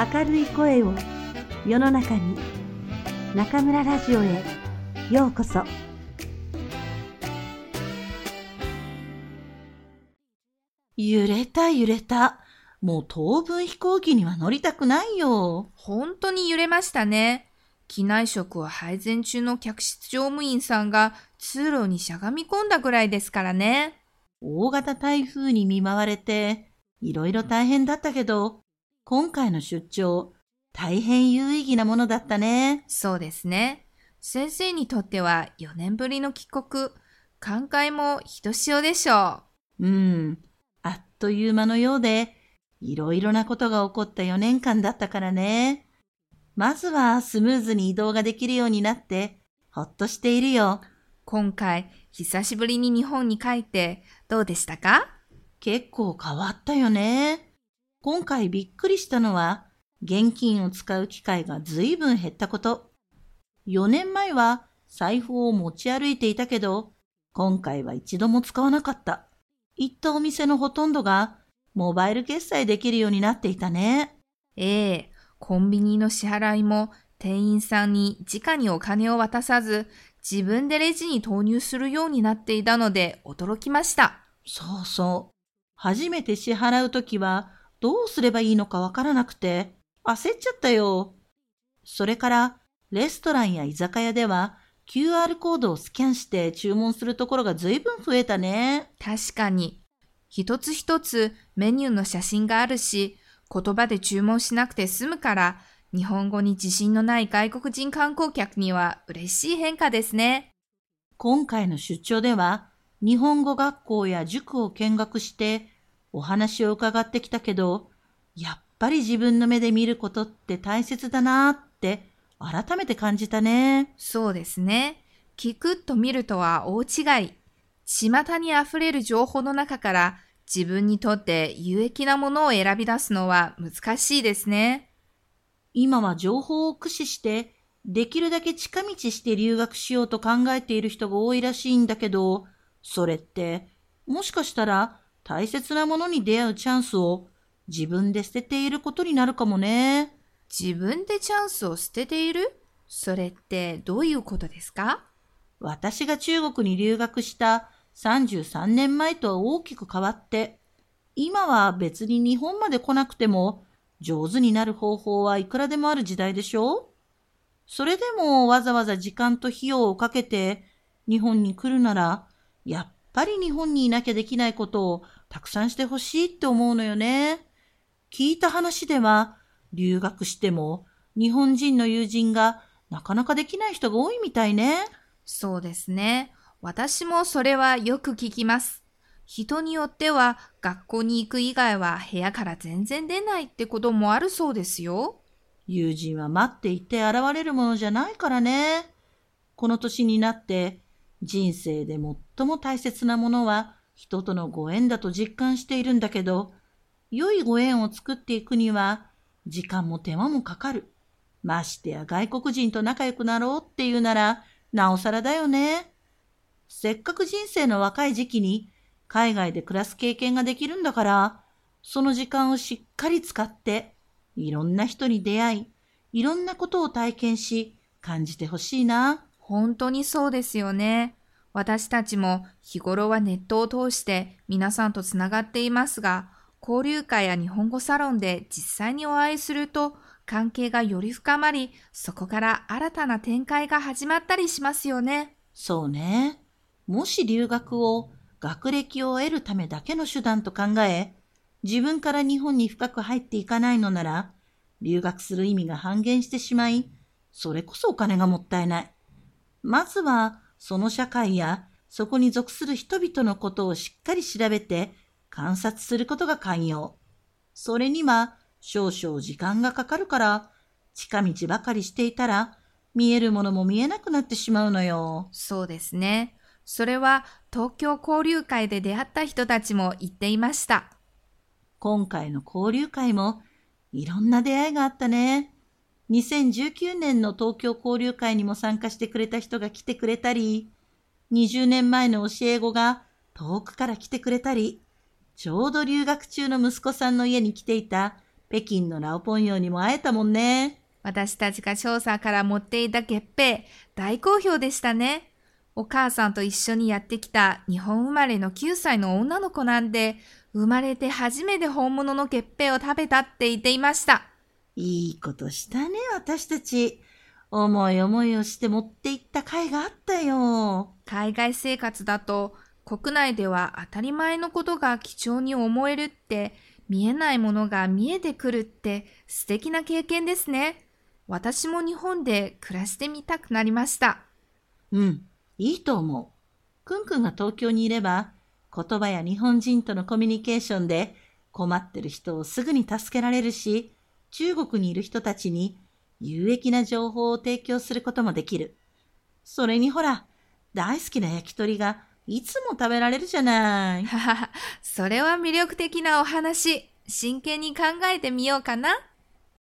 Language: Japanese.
明るい声を世の中に中村ラジオへようこそ揺れた揺れた。もう当分飛行機には乗りたくないよ。本当に揺れましたね。機内食を配膳中の客室乗務員さんが通路にしゃがみ込んだぐらいですからね。大型台風に見舞われて、いろいろ大変だったけど、今回の出張、大変有意義なものだったね。そうですね。先生にとっては4年ぶりの帰国、寛解もひとしおでしょう。うん。あっという間のようで、いろいろなことが起こった4年間だったからね。まずはスムーズに移動ができるようになって、ほっとしているよ。今回、久しぶりに日本に帰って、どうでしたか？結構変わったよね。今回びっくりしたのは、現金を使う機会が随分減ったこと。4年前は財布を持ち歩いていたけど、今回は一度も使わなかった。行ったお店のほとんどがモバイル決済できるようになっていたね。ええコンビニの支払いも店員さんに直にお金を渡さず、自分でレジに投入するようになっていたので驚きました。そうそう。初めて支払うときはどうすればいいのかわからなくて焦っちゃったよ。それからレストランや居酒屋では QR コードをスキャンして注文するところが随分増えたね。確かに。一つ一つメニューの写真があるし、言葉で注文しなくて済むから、日本語に自信のない外国人観光客には嬉しい変化ですね。今回の出張では、日本語学校や塾を見学してお話を伺ってきたけど、やっぱり自分の目で見ることって大切だなって改めて感じたね。そうですね。聞くと見るとは大違い。巷に溢れる情報の中から自分にとって有益なものを選び出すのは難しいですね。今は情報を駆使してできるだけ近道して留学しようと考えている人が多いらしいんだけど、それってもしかしたら大切なものに出会うチャンスを自分で捨てていることになるかもね。自分でチャンスを捨てている？それってどういうことですか？私が中国に留学した33年前とは大きく変わって、今は別に日本まで来なくても上手になる方法はいくらでもある時代でしょそれでもわざわざ時間と費用をかけて日本に来るなら、やっぱり日本にいなきゃできないことをたくさんしてほしいって思うのよね。聞いた話では、留学しても日本人の友人がなかなかできない人が多いみたいね。そうですね。私もそれはよく聞きます。人によっては学校に行く以外は部屋から全然出ないってこともあるそうですよ。友人は待っていて現れるものじゃないからね。この年になって人生で最も大切なものは人とのご縁だと実感しているんだけど、良いご縁を作っていくには時間も手間もかかる。ましてや外国人と仲良くなろうっていうなら、なおさらだよね。せっかく人生の若い時期に海外で暮らす経験ができるんだから、その時間をしっかり使って、いろんな人に出会い、いろんなことを体験し、感じてほしいな。本当にそうですよね。私たちも日頃はネットを通して皆さんとつながっていますが、交流会や日本語サロンで実際にお会いすると関係がより深まり、そこから新たな展開が始まったりしますよね。そうね。もし留学を学歴を得るためだけの手段と考え、自分から日本に深く入っていかないのなら、留学する意味が半減してしまい、それこそお金がもったいない。まずは、その社会やそこに属する人々のことをしっかり調べて観察することが寛容。それには少々時間がかかるから、近道ばかりしていたら、見えるものも見えなくなってしまうのよ。そうですね。それは東京交流会で出会った人たちも言っていました。今回の交流会もいろんな出会いがあったね。2019年の東京交流会にも参加してくれた人が来てくれたり、20年前の教え子が遠くから来てくれたり、ちょうど留学中の息子さんの家に来ていた北京のラオポンヨにも会えたもんね。私たちが調査から持っていた月餅、大好評でしたね。お母さんと一緒にやってきた日本生まれの9歳の女の子なんで、生まれて初めて本物の月餅を食べたって言っていました。いいことしたね、私たち。思い思いをして持って行った甲斐があったよ。海外生活だと国内では当たり前のことが貴重に思えるって見えないものが見えてくるって素敵な経験ですね。私も日本で暮らしてみたくなりました。うん、いいと思う。くんくんが東京にいれば、言葉や日本人とのコミュニケーションで困ってる人をすぐに助けられるし、中国にいる人たちに有益な情報を提供することもできる。それにほら、大好きな焼き鳥がいつも食べられるじゃない。それは魅力的なお話。真剣に考えてみようかな。